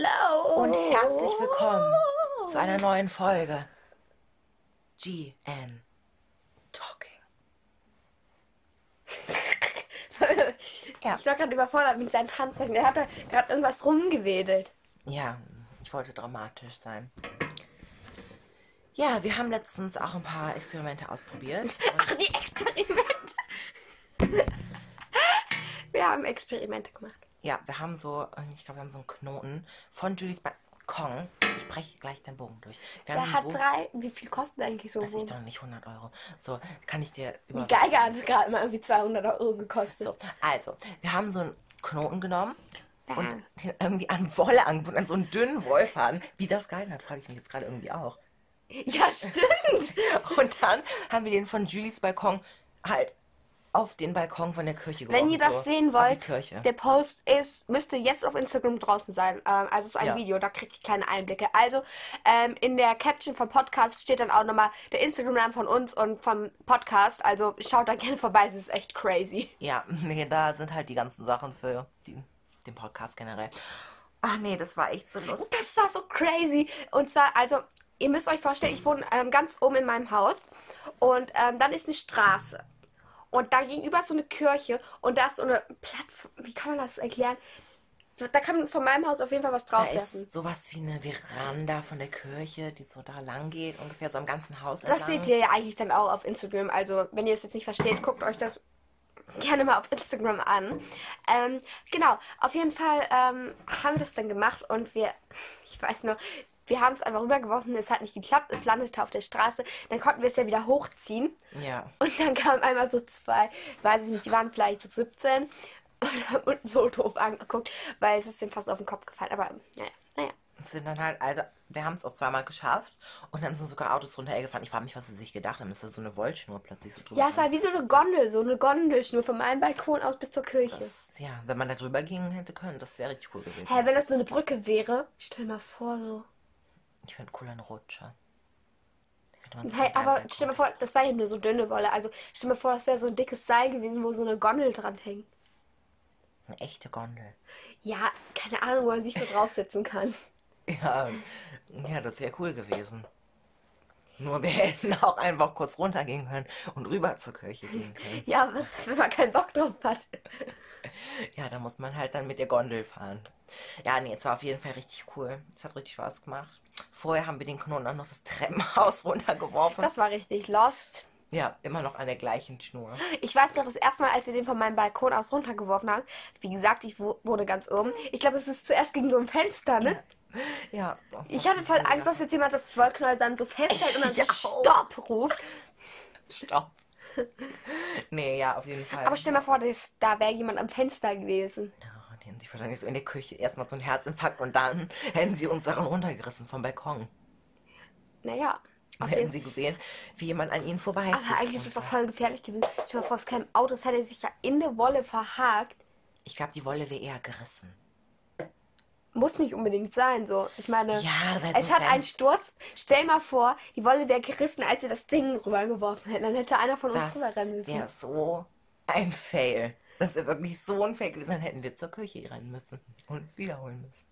Hello! Und herzlich willkommen zu einer neuen Folge GN Talking. Ja. Ich war gerade überfordert mit seinen Tanzsachen. Der hat da gerade irgendwas rumgewedelt. Ja, ich wollte dramatisch sein. Ja, wir haben letztens auch ein paar Experimente ausprobiert. Ach, die Experimente. Wir haben Experimente gemacht. Ja, wir haben so, ich glaube, wir haben so einen Knoten von Julies Balkon. Ich breche gleich den Bogen durch. Wir Der hat Bogen- drei. Wie viel kostet eigentlich so? Weiß ich ein doch nicht, 100 Euro. So, kann ich dir über. Die Geige hat gerade mal irgendwie 200 Euro gekostet. So, also, wir haben so einen Knoten genommen und den irgendwie an Wolle angebunden, an so einen dünnen Wollfaden. Wie das geil hat, frage ich mich jetzt gerade irgendwie auch. Ja, stimmt. Und dann haben wir den von Julies Balkon halt auf den Balkon von der Kirche geworfen. Wenn ihr das so, sehen wollt, der Post ist, müsste jetzt auf Instagram draußen sein. Ähm, also so ein Ja. Video, da kriegt ihr kleine Einblicke. Also ähm, in der Caption vom Podcast steht dann auch nochmal der Instagram-Name von uns und vom Podcast. Also schaut da gerne vorbei, es ist echt crazy. Ja, nee, da sind halt die ganzen Sachen für die, den Podcast generell. Ach nee, das war echt so lustig. Das war so crazy. Und zwar, also, ihr müsst euch vorstellen, ich wohne ähm, ganz oben in meinem Haus und ähm, dann ist eine Straße. Und da gegenüber ist so eine Kirche und da ist so eine Plattform. Wie kann man das erklären? Da kann man von meinem Haus auf jeden Fall was Da draufwerfen. ist sowas wie eine Veranda von der Kirche, die so da lang geht, ungefähr so am ganzen Haus Das entlang. seht ihr ja eigentlich dann auch auf Instagram. Also, wenn ihr es jetzt nicht versteht, guckt euch das gerne mal auf Instagram an. Ähm, genau, auf jeden Fall ähm, haben wir das dann gemacht und wir, ich weiß nur, wir haben es einfach rübergeworfen, es hat nicht geklappt, es landete auf der Straße. Dann konnten wir es ja wieder hochziehen. Ja. Und dann kamen einmal so zwei, weiß ich nicht, die waren vielleicht so 17 und haben uns so doof angeguckt, weil es ist denen fast auf den Kopf gefallen. Aber naja, naja. Und sind dann halt, also, wir haben es auch zweimal geschafft und dann sind sogar Autos runtergefahren. Ich frage mich, was sie sich gedacht haben. Ist da so eine Wollschnur plötzlich so drüber? Ja, es war wie so eine Gondel, so eine Gondelschnur von meinem Balkon aus bis zur Kirche. das, ja, wenn man da drüber gehen hätte können, das wäre richtig cool gewesen. Hä, wenn das so eine Brücke wäre, stell mal vor, so. Ich finde cool eine Rutsche. Da könnte man so Hey, aber stell mal vor, das war ja nur so dünne Wolle. Also stell mal vor, das wäre so ein dickes Seil gewesen, wo so eine Gondel dran hängt. Eine echte Gondel. Ja, keine Ahnung, wo man sich so draufsetzen kann. Ja, ja, das wäre cool gewesen. Nur wir hätten auch einfach kurz runtergehen können und rüber zur Kirche gehen können. Ja, was wenn man keinen Bock drauf hat? Ja, da muss man halt dann mit der Gondel fahren. Ja, nee, es war auf jeden Fall richtig cool. Es hat richtig Spaß gemacht. Vorher haben wir den Knoten auch noch das Treppenhaus runtergeworfen. Das war richtig lost. ja, immer noch an der gleichen Schnur. Ich weiß noch, das erste Mal, als wir den von meinem Balkon aus runtergeworfen haben, wie gesagt, ich wohne ganz oben. Ich glaube, es ist zuerst gegen so ein Fenster, ne? Ja. Ich hatte voll Angst, dass jetzt jemand das Wollknäuel dann so festhält und dann Ja. so Stopp ruft. Stopp. nee, ja, auf jeden Fall. Aber stell mal vor, das, da wäre jemand am Fenster gewesen. Ja, die hätten sich wahrscheinlich so in der Küche erstmal so einen Herzinfarkt und dann hätten sie uns daran runtergerissen vom Balkon. Naja. Dann hätten sie gesehen, wie jemand an ihnen vorbei. Aber eigentlich ist es doch voll gefährlich gewesen. Stell mal vor, es käme ein Auto, das hätte sich ja in der Wolle verhakt. Ich glaube, die Wolle wäre eher gerissen. Muss nicht unbedingt sein, so. Ich meine, Ja, es so hat einen Sturz. Stell mal vor, die Wolle wäre gerissen, als sie das Ding rübergeworfen hätten. Dann hätte einer von uns rüberrennen müssen. wäre so ein Fail. Das wäre wirklich so ein Fail gewesen. Dann hätten wir zur Küche rennen müssen und es wiederholen müssen.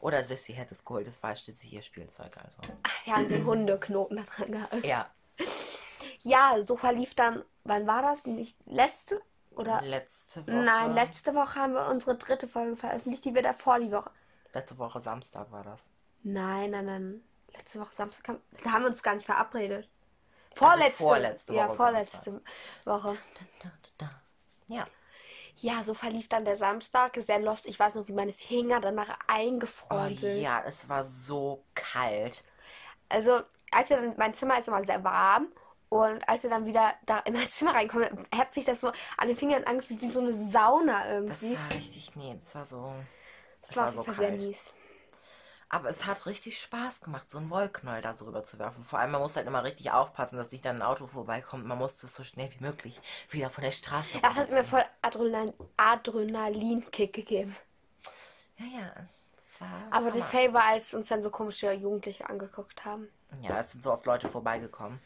Oder Sissy hätte es geholt. Das war schließlich ihr Spielzeug. Also. Ach, haben den Hundeknoten da dran gehalten. Ja, Ja, so verlief dann, wann war das? Nicht letzte? Oder? letzte Woche. Nein, letzte Woche haben wir unsere dritte Folge veröffentlicht, die wir davor die Woche. Letzte Woche Samstag war das. Nein, nein, nein. Letzte Woche Samstag haben, da haben wir uns gar nicht verabredet. Vorletzte. Also vorletzte Ja, Woche vorletzte Woche. Da, da, da. Ja. Ja, so verlief dann der Samstag. Sehr lost. Ich weiß noch, wie meine Finger danach Oh, eingefroren sind. ja, es war so kalt. Also, als er dann, mein Zimmer ist immer sehr warm. Und als er dann wieder da in mein Zimmer reinkommt, hat sich das so an den Fingern angefühlt wie so eine Sauna Das irgendwie. war richtig, nee, es war so. Das, es war war so kalt. mies. Aber es hat richtig Spaß gemacht, so einen Wollknäuel da so rüber zu werfen. Vor allem, man muss halt immer richtig aufpassen, dass nicht dann ein Auto vorbeikommt. Man muss das so schnell wie möglich wieder von der Straße Das hat mir voll Adrenalin Adrenalinkick gegeben. Ja, ja. Aber der. Fail war, als uns dann so komische Jugendliche angeguckt haben. Ja, es sind so oft Leute vorbeigekommen,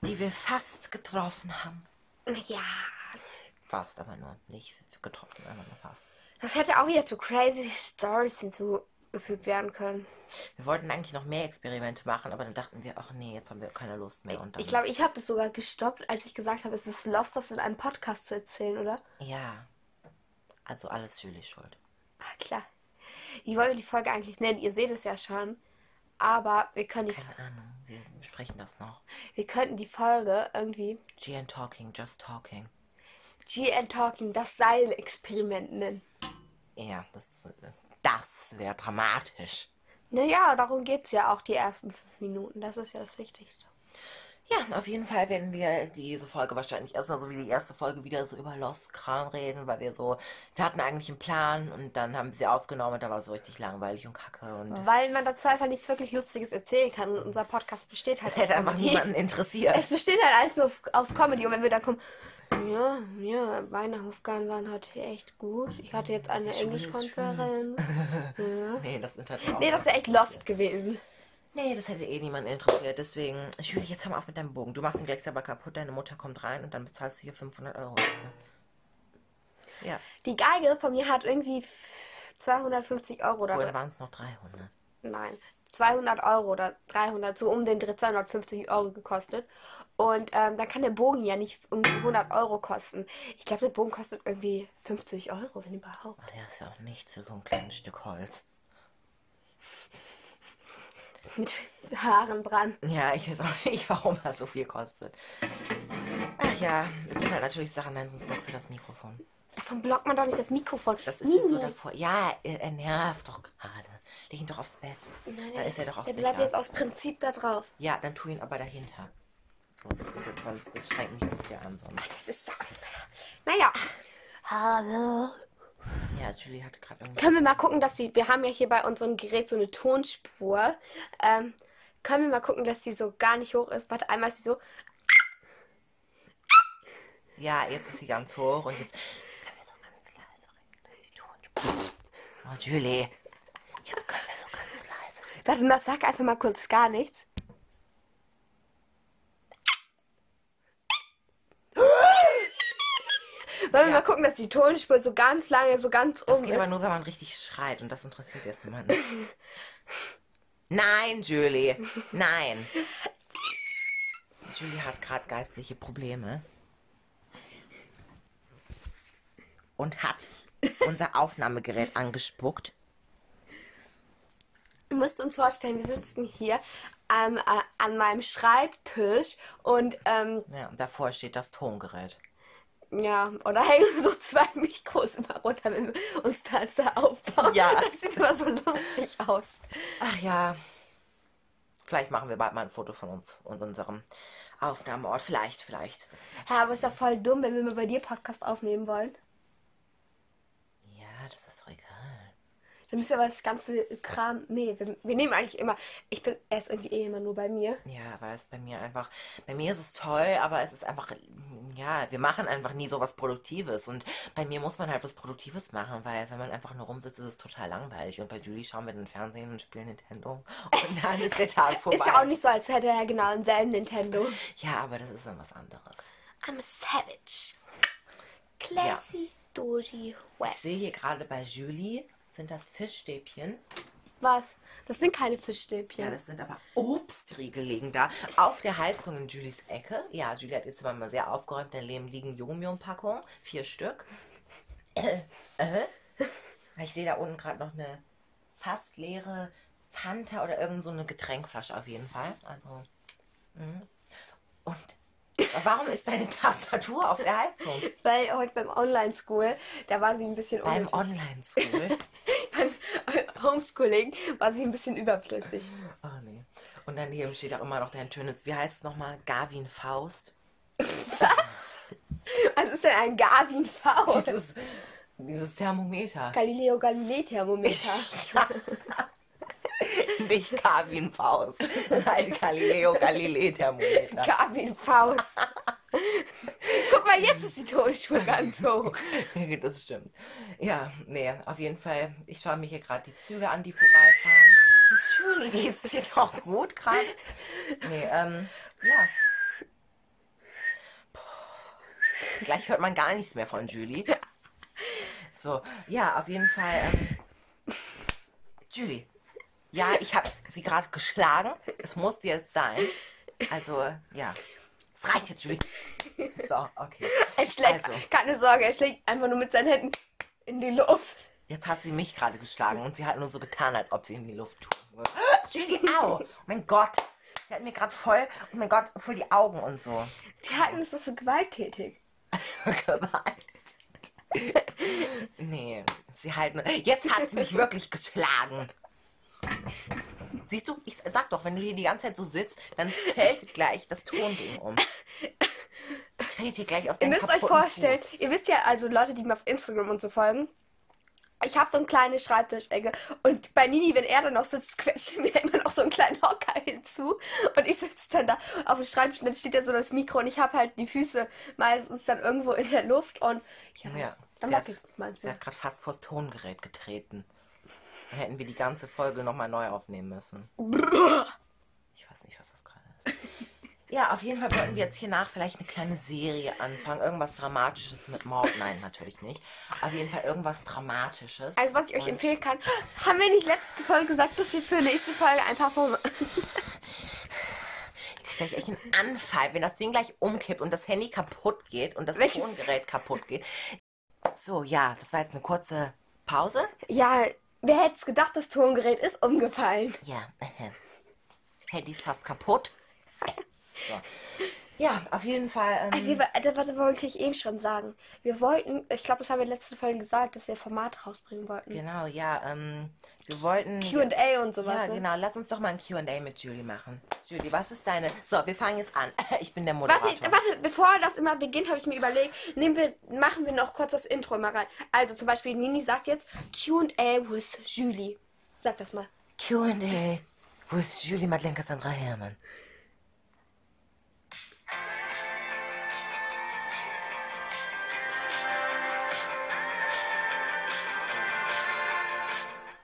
die wir fast getroffen haben. Ja. Fast, aber nur nicht getroffen, aber nur fast. Das hätte auch wieder zu crazy Stories hinzugefügt werden können. Wir wollten eigentlich noch mehr Experimente machen, aber dann dachten wir, ach nee, jetzt haben wir keine Lust mehr. Ich glaube, ich habe das sogar gestoppt, als ich gesagt habe, es ist lost, das in einem Podcast zu erzählen, oder? ja. Also alles Julie schuld. Ah, klar. Wie wollen wir die Folge eigentlich nennen? Ihr seht es ja schon. Aber wir können die, Keine Ahnung, wir besprechen das noch. wir könnten die Folge irgendwie GN Talking, Just Talking. GN Talking, das Seilexperiment nennen. Ja, das, das wäre dramatisch. Naja, darum geht es ja auch die ersten fünf Minuten. Das ist ja das Wichtigste. Ja, auf jeden Fall werden wir diese Folge wahrscheinlich erstmal so wie die erste Folge wieder so über Lost-Kram reden, weil wir so, wir hatten eigentlich einen Plan und dann haben wir sie aufgenommen und da war es so richtig langweilig und kacke und Weil man dazu einfach nichts wirklich Lustiges erzählen kann. Und unser Podcast besteht halt das hätte einfach niemanden interessiert. Es besteht halt alles nur aus Comedy. Und wenn wir dann kommen, ja, ja, meine Aufgaben waren heute echt gut. Ich hatte jetzt eine ist Englischkonferenz. Ja. Nee, das halt auch. Nee, das wäre echt lost gewesen. Nee, das hätte eh niemanden interessiert. Deswegen, Julie, jetzt hör mal auf mit deinem Bogen. Du machst den gleich selber kaputt, deine Mutter kommt rein und dann bezahlst du hier 500 Euro dafür. Ja, Die Geige von mir hat irgendwie 250 Euro oder vorhin waren es noch 300. nein, 200 Euro oder 300, so um den Dreh 250 Euro gekostet. Und ähm, dann kann der Bogen ja nicht irgendwie 100 Euro kosten. Ich glaube, der Bogen kostet irgendwie 50 Euro, wenn überhaupt. Aber der ist ja auch nichts für so ein kleines Stück Holz. Mit Haaren dran. Ja, ich weiß auch nicht, warum das so viel kostet. Ach ja, es sind halt natürlich Sachen, nein, sonst blockst du das Mikrofon. Davon blockt man doch nicht das Mikrofon. Das ist jetzt so davor. Ja, er, er nervt doch. Leg ihn doch aufs Bett. Nein, da ist er doch auch Der sicher. bleibt jetzt aus Prinzip da drauf. Ja, dann tu ihn aber dahinter. So, das ist jetzt sonst, das schränkt mich zu viel an sonst. Das ist so. Naja. Hallo. Ja, Julie hatte gerade irgendwie. Können wir mal gucken, dass die. Wir haben ja hier bei unserem Gerät so eine Tonspur. Ähm, können wir mal gucken, dass die so gar nicht hoch ist. Warte, einmal ist sie so. Ja, jetzt ist sie ganz hoch und jetzt können wir so ganz leise reden, dass die Tonspur. Oh, Julie. Jetzt können wir so ganz leise reden. Warte mal, sag einfach mal kurz gar nichts. Wollen wir Ja. mal gucken, dass die Tonspur so ganz lange, so ganz Das oben geht aber ist. nur, wenn man richtig schreit und das interessiert jetzt niemanden. Nein, Julie. Nein. Julie hat gerade geistliche Probleme. Und hat unser Aufnahmegerät angespuckt. Ihr müsst uns vorstellen, wir sitzen hier an, äh, an meinem Schreibtisch und ähm, Ja, und davor steht das Tongerät. ja, oder hängen so zwei Mikros immer runter, wenn wir uns das da aufbauen. Ja. Das sieht immer so lustig aus. Ach ja. Vielleicht machen wir bald mal ein Foto von uns und unserem Aufnahmeort. Vielleicht, vielleicht. Ja, aber ist doch voll dumm, wenn wir mal bei dir Podcast aufnehmen wollen. ja, das ist doch egal. Dann müssen wir aber das ganze Kram. Nee, wir, wir nehmen eigentlich immer. Ich bin erst irgendwie eh immer nur bei mir. Ja, weil es bei mir einfach, bei mir ist es toll, aber es ist einfach, ja, wir machen einfach nie so was Produktives und bei mir muss man halt was Produktives machen, weil wenn man einfach nur rumsitzt, ist es total langweilig und bei Julie schauen wir den Fernsehen und spielen Nintendo und dann ist der Tag vorbei. Ist ja auch nicht so, als hätte er genau denselben Nintendo. Ja, aber das ist dann was anderes. I'm a savage. Classy, Doji, Ich West. sehe hier gerade bei Julie, sind das Fischstäbchen. Was? Das sind keine Ja, Fischstäbchen. das sind aber Obstriegel liegen da auf der Heizung in Julies Ecke. Ja, Julie hat jetzt mal sehr aufgeräumt. Daneben liegen Yum-Yum-Packungen, vier Stück. Äh, äh. Ich sehe da unten gerade noch eine fast leere Fanta oder irgend so eine Getränkflasche auf jeden Fall. Also, mhm. und warum ist deine Tastatur auf der Heizung? Weil heute beim Online-School, da war sie ein bisschen Beim. Online-School. beim Homeschooling war sie ein bisschen überflüssig. Oh nee. Und daneben steht auch immer noch dein schönes, wie heißt es nochmal? Gavin Faust. Was ist denn ein Garvin V? Dieses, dieses Thermometer. Galileo Galilei Thermometer. Nicht Gavin Faust. Nein, Galileo Galilei Thermometer. Garvin Faust. Guck mal, jetzt ist die Tonspur ganz hoch. Das stimmt. Ja, nee, auf jeden Fall. Ich schaue mir hier gerade die Züge an, die vorbeifahren. Julie, geht's dir doch gut gerade? Nee, ähm, ja. Puh. Gleich hört man gar nichts mehr von Julie. So, ja, auf jeden Fall. Ähm, Julie. Ja, ich habe sie gerade geschlagen. Es musste jetzt sein. Also, ja. Es reicht jetzt, Julie. So, okay. Er schlägt, Also. keine Sorge, er schlägt einfach nur mit seinen Händen in die Luft. Jetzt hat sie mich gerade geschlagen und sie hat nur so getan, als ob sie in die Luft tun würde. Julie, au! Oh mein Gott. Sie hat mir gerade voll, oh mein Gott, voll die Augen und so. Die halten es so für gewalttätig. Gewalt. Nee, sie halten. Jetzt hat sie mich wirklich geschlagen. Siehst du, ich sag doch, wenn du hier die ganze Zeit so sitzt, dann fällt gleich das Tonding um. Ich trete dir gleich auf Ihr deinen müsst euch vorstellen, Fuß. ihr wisst ja, also Leute, die mir auf Instagram und so folgen, ich habe so eine kleine Schreibtischecke und bei Nini, wenn er dann noch sitzt, quetscht mir immer noch so einen kleinen Hocker hinzu und ich sitze dann da auf dem Schreibtisch und dann steht ja so das Mikro und ich habe halt die Füße meistens dann irgendwo in der Luft und ja, Ja, dann sie hat, wackelt es sie hat gerade fast vors Tongerät getreten. Hätten wir die ganze Folge nochmal neu aufnehmen müssen. Ich weiß nicht, was das gerade ist. Ja, auf jeden Fall wollten wir jetzt hier nach vielleicht eine kleine Serie anfangen. Irgendwas Dramatisches mit Mord. Nein, natürlich nicht. Auf jeden Fall irgendwas Dramatisches. Also was ich euch Und- empfehlen kann, haben wir nicht letzte Folge gesagt, dass wir für nächste Folge ein paar krieg gleich echt einen Anfall, wenn das Ding gleich umkippt und das Handy kaputt geht und das Welches? Tongerät kaputt geht. So, ja, das war jetzt eine kurze Pause. Ja, wer hätte es gedacht, das Tongerät ist umgefallen. Ja, äh, Handy ist fast kaputt. So. Ja, auf jeden Fall. Ähm, Also, wir, das, das wollte ich eben schon sagen. Wir wollten, ich glaube, das haben wir letzte Folge gesagt, dass wir Format rausbringen wollten. genau, ja, ähm, wir wollten. Q&A und sowas. Ja, ne? genau. Lass uns doch mal ein Q&A mit Julie machen. Julie, was ist deine... So, wir fangen jetzt an. Ich bin der Moderator. Warte, warte, bevor das immer beginnt, habe ich mir überlegt, nehmen wir, machen wir noch kurz das Intro mal rein. Also zum Beispiel, Nini sagt jetzt Q&A with Julie. Sag das mal. Q&A. Wo ist Julie Madeleine Cassandra Herrmann?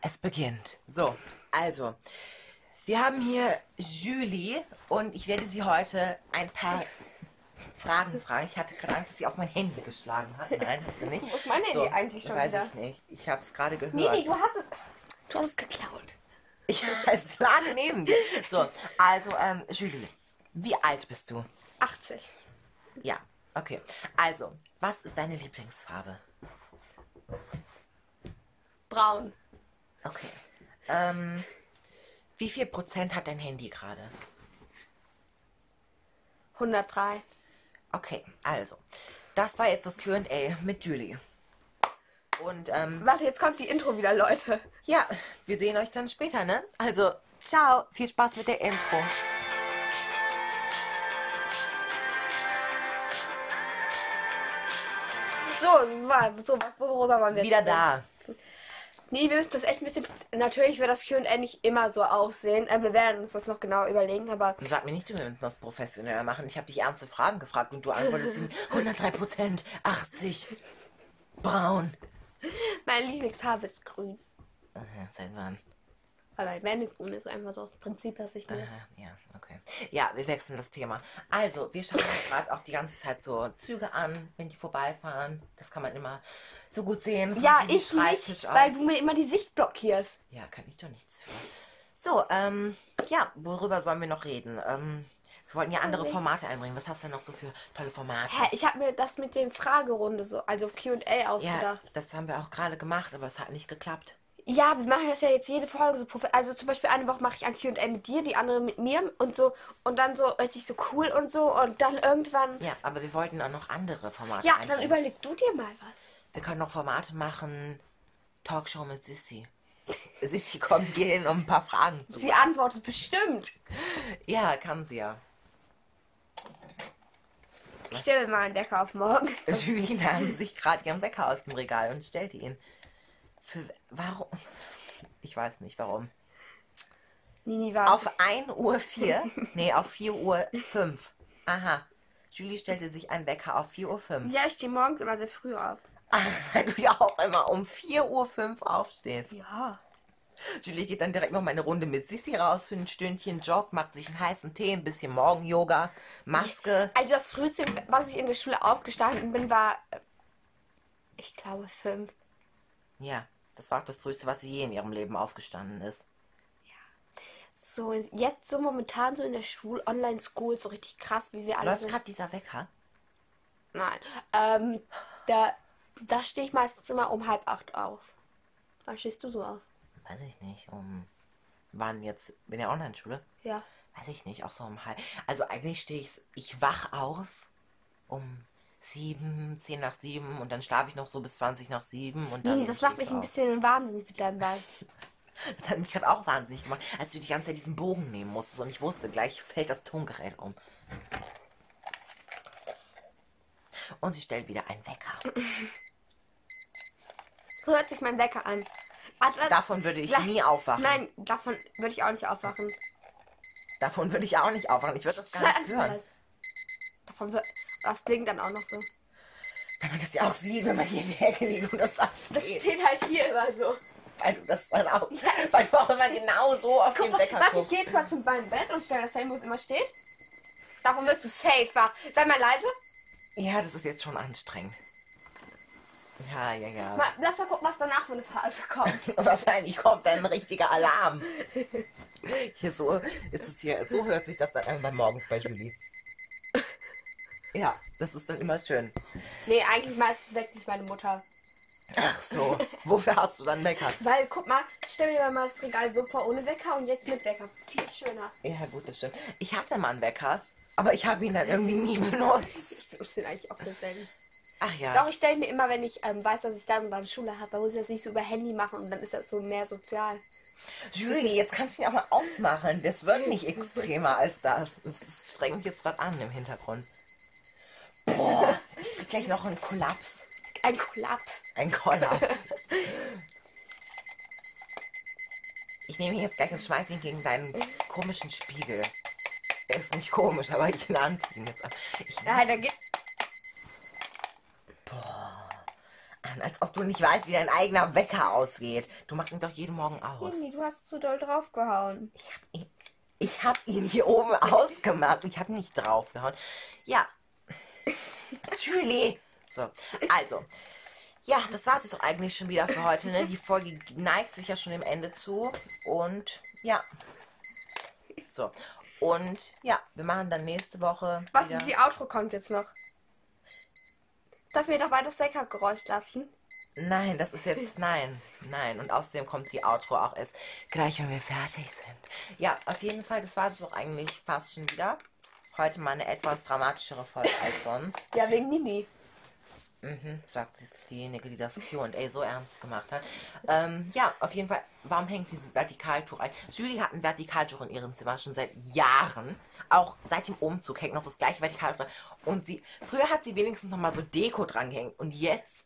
Es beginnt. So, also, wir haben hier Julie und ich werde sie heute ein paar Fragen fragen. Ich hatte gerade Angst, dass sie auf mein Handy geschlagen hat. Nein, hat sie nicht. Wo ist mein Handy eigentlich schon weiß wieder? ich nicht. Ich habe es gerade gehört. Nini, du hast es, du hast es geklaut. Ja, es lag neben dir. So, also, ähm, Julie, wie alt bist du? 80. Ja, okay. Also, was ist deine Lieblingsfarbe? Braun. Okay. Ähm, wie viel Prozent hat dein Handy gerade? 103. Okay, also, das war jetzt das Q&A mit Julie. Und, ähm, Warte, jetzt kommt die Intro wieder, Leute. ja, wir sehen euch dann später, ne? Also, ciao, viel Spaß mit der Intro. So, so worüber waren wir Wieder da. Nee, wir müssen das echt ein bisschen. Natürlich wird das QA nicht immer so aussehen. Äh, wir werden uns das noch genau überlegen, aber. Sag mir nicht, wir müssen das professioneller machen. Ich habe dich ernste Fragen gefragt und du antwortest ihm 103 Prozent, 80, braun. Meine Lieblingsfarbe ist grün. Seit wann? Weil mein Wendegrün ist einfach so aus dem Prinzip, dass ich mir. Aha, ja, okay. Ja, wir wechseln das Thema. Also, wir schauen uns gerade auch die ganze Zeit so Züge an, wenn die vorbeifahren. Das kann man immer so gut sehen. Ja, ich nicht, aus. weil du mir immer die Sicht blockierst. Ja, kann ich doch nichts für. So, ähm, ja, worüber sollen wir noch reden? Ähm, wir wollten ja andere Formate einbringen. Was hast du denn noch so für tolle Formate? Hä, ich habe mir das mit dem Fragerunde so, also QA Ja, ausgedacht. das haben wir auch gerade gemacht, aber es hat nicht geklappt. Ja. wir machen das ja jetzt jede Folge so. Also zum Beispiel eine Woche mache ich ein QA mit dir, die andere mit mir und so. Und dann so richtig so cool und so. Und dann irgendwann. Ja, aber wir wollten auch noch andere Formate Ja, dann einbringen. überleg du dir mal was. Wir können noch Formate machen. Talkshow mit Sissy. Sissy kommt hier hin, um ein paar Fragen zu Sie antwortet bestimmt. Ja, kann sie ja. Ich stelle mir mal einen Decker auf morgen. Julie nahm sich gerade ihren Wecker aus dem Regal und stellte ihn. Für warum? Ich weiß nicht warum. Nini war. Auf 1 Uhr 4? Nee, auf 4 Uhr 5. Aha. Julie stellte sich einen Wecker auf 4 Uhr 5. Ja, ich stehe morgens immer sehr früh auf. Ach, weil du ja auch immer um 4 Uhr 5 aufstehst. Ja. Julie geht dann direkt noch mal eine Runde mit Sissi raus für ein Stündchen, joggt, macht sich einen heißen Tee, ein bisschen Morgen-Yoga, Maske. Also das früheste, was ich in der Schule aufgestanden bin, war, äh, ich glaube, fünf. Ja, das war auch das Frühste, was sie je in ihrem Leben aufgestanden ist. So, jetzt so momentan so in der Schule, Online-School, so richtig krass, wie wir alle Läuft gerade dieser Wecker? Nein. Ähm, da, da stehe ich meistens immer um halb acht auf. Wann stehst du so auf? Weiß ich nicht. Um wann jetzt? Bin ja Online-Schule? Ja. Weiß ich nicht, auch so um halb. Also eigentlich stehe ich, ich wach auf um sieben, zehn nach sieben und dann schlafe ich noch so bis 20 nach sieben und dann. Nee, das macht ich mich ein bisschen wahnsinnig mit deinem Bein. Das hat mich gerade auch wahnsinnig gemacht, als du die ganze Zeit diesen Bogen nehmen musstest und ich wusste, gleich fällt das Tongerät um. Und sie stellt wieder einen Wecker. So hört sich mein Wecker an. Also, Davon würde ich nie aufwachen. Nein, davon würde ich auch nicht aufwachen. Davon würde ich auch nicht aufwachen. Ich würde das gar nicht hören. Davon wird. Das blinkt dann auch noch so. Wenn man das ja auch sieht, wenn man hier in der Ecke liegt und das da steht. Das steht halt hier immer so. Weil du das dann auch, weil du auch immer genau so auf den Wecker ich guckst. gehe jetzt mal zum meinem Bett und stelle das hin, wo es immer steht. Davon wirst du safe wach. Sei mal leise. Ja, das ist jetzt schon anstrengend. Ja, ja, ja. Mal, lass mal gucken, was danach für eine Phase kommt. Wahrscheinlich kommt dann ein richtiger Alarm. Hier so ist es hier, so hört sich das dann irgendwann morgens bei Julie. Ja, das ist dann immer schön. nee, eigentlich meistens weckt mich meine Mutter. Ach so, wofür hast du dann Wecker? Weil, guck mal, stell dir mal das Regal so vor ohne Wecker und jetzt mit Wecker. Viel schöner. Ja, gut, das stimmt. Ich hatte mal einen Wecker, aber ich habe ihn dann irgendwie nie benutzt. Ich benutze den eigentlich auch selten. Ach ja. Doch, ich stelle mir immer, wenn ich ähm, weiß, dass ich dann und dann Schule habe, da muss ich das nicht so über Handy machen und dann ist das so mehr sozial. Julie, jetzt kannst du ihn auch mal ausmachen. Das wird nicht extremer als das. Es strengt mich jetzt gerade an im Hintergrund. Boah, ich krieg gleich noch einen Kollaps. Ein Kollaps. Ein Kollaps. Ich nehme ihn jetzt gleich und schmeiße ihn gegen deinen komischen Spiegel. Er ist nicht komisch, aber ich nannte ihn jetzt ab. Ich Ja, da geht. an, als ob du nicht weißt, wie dein eigener Wecker ausgeht. Du machst ihn doch jeden Morgen aus. Handy, du hast zu doll draufgehauen. Ich hab ihn, ich hab ihn hier oben ausgemacht. Ich habe nicht draufgehauen. Ja. Julie. So, also. Ja, das war es jetzt doch eigentlich schon wieder für heute. Ne? Die Folge neigt sich ja schon dem Ende zu. Und ja. So. Und ja, wir machen dann nächste Woche. Was, wieder. die Outro kommt jetzt noch. Darf mir doch mal das Weckergeräusch lassen? Nein, das ist jetzt nein. Nein. Und außerdem kommt die Outro auch erst gleich, wenn wir fertig sind. Ja, auf jeden Fall, das war es doch eigentlich fast schon wieder. Heute mal eine etwas dramatischere Folge als sonst. Ja, wegen Nini. Mhm, sagt diejenige, die das QA so ernst gemacht hat. Ähm, ja, auf jeden Fall, warum hängt dieses Vertikaltuch ein? Julie hat ein Vertikaltuch in ihrem Zimmer schon seit Jahren. Auch seit dem Umzug hängt noch das gleiche Vertikaltuch dran. Und sie, früher hat sie wenigstens noch mal so Deko dran gehängt. Und jetzt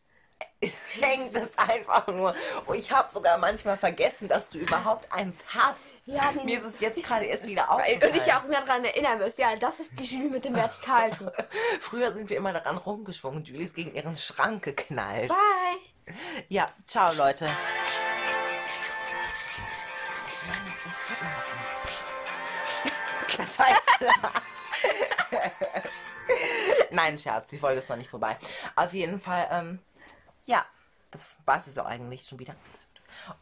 hängt es einfach nur. Und ich habe sogar manchmal vergessen, dass du überhaupt eins hast. Ja. Mir ist es jetzt gerade erst wieder aufgefallen. du dich auch mehr daran erinnern wirst. Ja, das ist die Julie mit dem Vertikaltuch. Früher sind wir immer daran rumgeschwungen. Julie ist gegen ihren Schrank geknallt. Bye. Ja, ciao Leute. Das war jetzt Nein, Scherz, die Folge ist noch nicht vorbei. Auf jeden Fall, ähm, ja, das war es jetzt auch eigentlich schon wieder.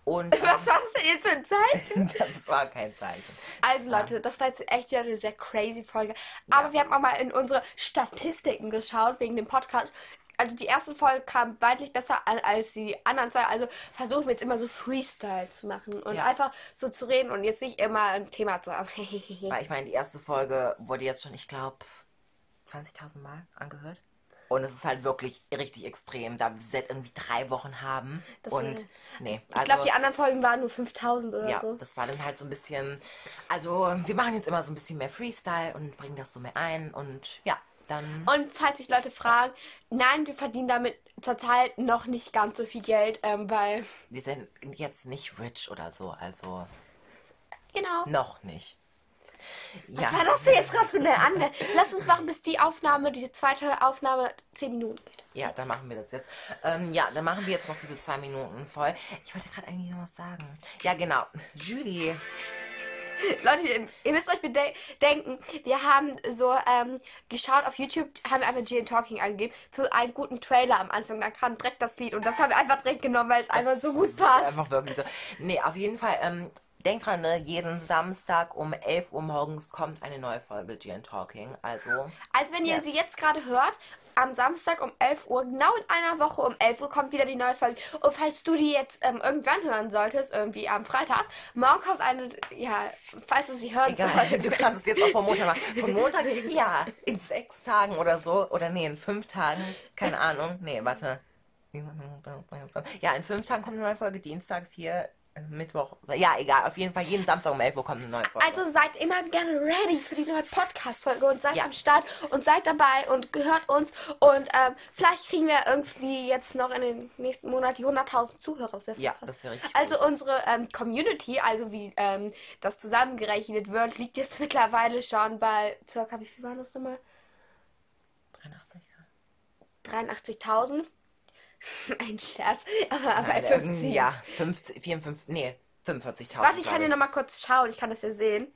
Und ähm, Was war das denn jetzt für ein Zeichen? das war kein Zeichen. Also Leute, das war jetzt echt eine sehr crazy Folge. Aber wir haben auch mal in unsere Statistiken geschaut wegen dem Podcast. Also die erste Folge kam deutlich besser an als die anderen zwei. Also versuchen wir jetzt immer so Freestyle zu machen und Ja. einfach so zu reden und jetzt nicht immer ein Thema zu haben. Weil ich meine, die erste Folge wurde jetzt schon, ich glaube, 20.000 Mal angehört. Und es ist halt wirklich richtig extrem, da wir seit irgendwie drei Wochen haben. Das und sind- nee, ich glaube, die anderen Folgen waren nur 5000 oder Ja, so. das war dann halt so ein bisschen. Also, wir machen jetzt immer so ein bisschen mehr Freestyle und bringen das so mehr ein und ja, dann. Und falls sich Leute fragen, nein, wir verdienen damit zurzeit noch nicht ganz so viel Geld, ähm, weil, Wir sind jetzt nicht rich oder so, also genau. noch nicht. Ja, Was war das denn jetzt gerade für eine Anwendung? Lass uns machen, bis die Aufnahme, die zweite Aufnahme 10 Minuten geht. ja, dann machen wir das jetzt. Ähm, ja, dann machen wir jetzt noch diese zwei Minuten voll. Ich wollte gerade eigentlich noch was sagen. Ja, genau. Julie. Leute, ihr, müsst euch bedenken, wir haben so ähm, geschaut auf YouTube, haben einfach Gin Talking angegeben für einen guten Trailer am Anfang. Dann kam direkt das Lied und das haben wir einfach direkt genommen, weil es einfach so gut passt. Einfach wirklich so. Nee, auf jeden Fall, ähm, denkt dran, ne, jeden Samstag um 11 Uhr morgens kommt eine neue Folge GN Talking. Also. Also wenn ihr Yes. sie jetzt gerade hört, am Samstag um 11 Uhr, genau in einer Woche um 11 Uhr kommt wieder die neue Folge. Und falls du die jetzt ähm, irgendwann hören solltest, irgendwie am Freitag, morgen kommt eine, ja, falls du sie hören Egal, solltest. du kannst es jetzt auch vom Montag machen. Von Montag, ja, in sechs Tagen oder so. Oder nee, in fünf Tagen. Keine Ahnung. Nee, warte. Ja, in fünf Tagen kommt eine neue Folge. Dienstag, vier, äh, Mittwoch. Ja, egal. Auf jeden Fall jeden Samstag um 11 Uhr kommt eine neue Folge. Also seid immer gerne ready für die neue Podcast-Folge und seid Ja. am Start und seid dabei und gehört uns. Und ähm, vielleicht kriegen wir irgendwie jetzt noch in den nächsten Monat die 100.000 Zuhörer. Das Ja, das wäre richtig Also unsere ähm, Community, also wie ähm, das zusammengerechnet wird, liegt jetzt mittlerweile schon bei circa, wie viel waren das nochmal? 83 83.000? Ein Scherz. Aber bei Nein, 50. irgendwie, ja, 50, 54, nee, 45.000. Warte, ich kann glaub dir nochmal kurz schauen. Ich kann das ja sehen.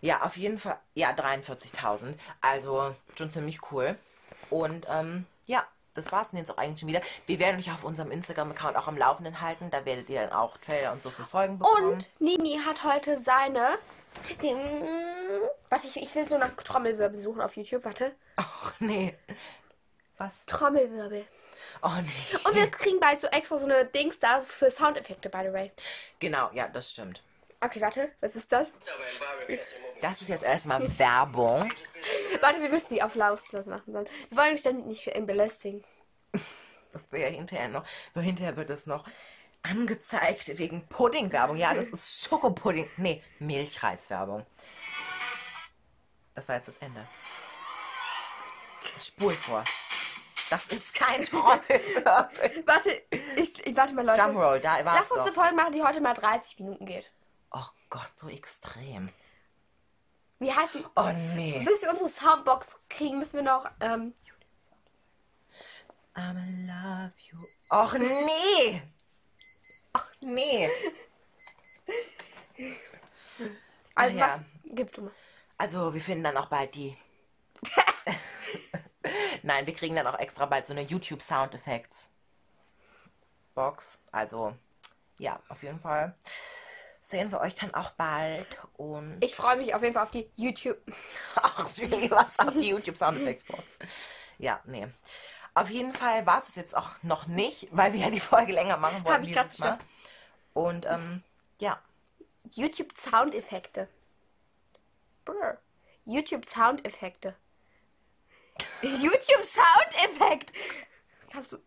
Ja, auf jeden Fall, ja, 43.000. Also schon ziemlich cool. Und ähm, ja, das war's denn jetzt auch eigentlich schon wieder. Wir werden euch auf unserem Instagram-Account auch am Laufenden halten. Da werdet ihr dann auch Trailer und so für Folgen bekommen. Und Nini hat heute seine. Warte, ich, ich will so nach Trommelwirbel suchen auf YouTube. Warte. Ach nee. Was? Trommelwirbel. Oh nee. Und wir kriegen bald so extra so eine Dings da für Soundeffekte, by the way. Genau, ja, das stimmt. Okay, warte. Was ist das? Das ist jetzt erstmal Werbung. Warte, wir müssen die auf lautlos machen. Sonst. Wir wollen euch dann nicht belästigen. Das wäre ja hinterher noch. Nur hinterher wird es noch angezeigt wegen Pudding-Werbung. Ja, das ist Schokopudding. Nee, Milchreis-Werbung. Das war jetzt das Ende. Spul vor. Das ist kein Trommelwirbel. Warte, ich, ich warte mal, Leute. Drumroll, da war's Lass uns doch. eine Folge machen, die heute mal 30 Minuten geht. Oh Gott, so extrem. Wie heißt die? Oh nee. Bis wir unsere Soundbox kriegen, müssen wir noch. Ähm, I'm in love you. Och nee. Ach nee. also, ja. was? Gib du mal. Also, wir finden dann auch bald die. Nein, wir kriegen dann auch extra bald so eine YouTube Sound Effects Box. Also, ja, auf jeden Fall sehen wir euch dann auch bald. Und Ich freue mich auf jeden Fall auf die YouTube. ach, was auf die YouTube Sound Effects Box. Ja, nee. Auf jeden Fall war es jetzt auch noch nicht, weil wir ja die Folge länger machen Hab wollten ich dieses Mal. Und ähm, ja, YouTube Soundeffekte. Brr. YouTube Soundeffekte. YouTube Soundeffekt. Kannst du.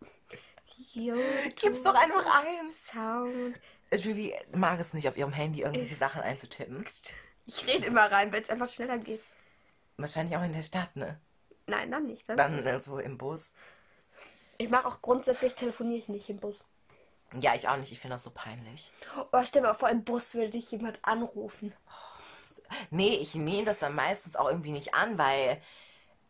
YouTube gib's doch einfach ein. Sound. Julie mag es nicht, auf ihrem Handy irgendwelche Sachen einzutippen. Ich rede immer rein, weil es einfach schneller geht. Wahrscheinlich auch in der Stadt, ne? Nein, dann nicht. Dann Dann äh, so im Bus. ich mache auch grundsätzlich telefoniere ich nicht im Bus. Ja, ich auch nicht. Ich finde das so peinlich. Oh, stell mal vor, im Bus würde dich jemand anrufen. Nee, ich nehme das dann meistens auch irgendwie nicht an, weil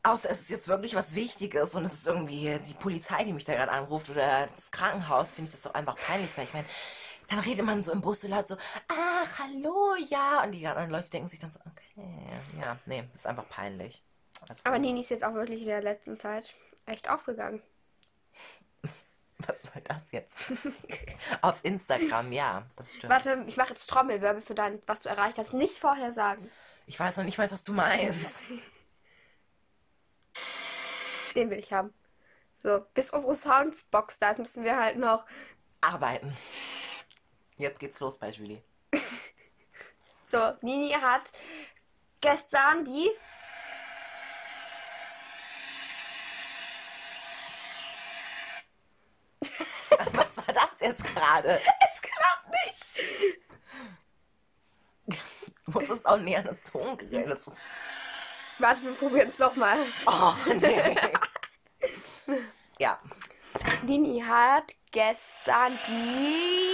außer es ist jetzt wirklich was Wichtiges und es ist irgendwie die Polizei, die mich da gerade anruft oder das Krankenhaus, finde ich das doch einfach peinlich, weil ich meine, dann redet man so im Bus so laut so, ach, hallo, ja. Und die anderen Leute denken sich dann so, okay, ja, nee, das ist einfach peinlich. Also, Aber Nini ist jetzt auch wirklich in der letzten Zeit echt aufgegangen. was soll das jetzt? Auf Instagram, ja, das stimmt. Warte, ich mache jetzt Trommelwirbel für dein, was du erreicht hast. Nicht vorher sagen. Ich weiß noch nicht mal, was du meinst. Den will ich haben. So, bis unsere Soundbox da ist, müssen wir halt noch. Arbeiten. Jetzt geht's los bei Julie. So, Nini hat gestern die. Was war das jetzt gerade? Es klappt nicht! Du musstest auch näher an das Tongerät. Warte, wir probieren es nochmal. Oh, nee. Ja. Nini hat gestern die.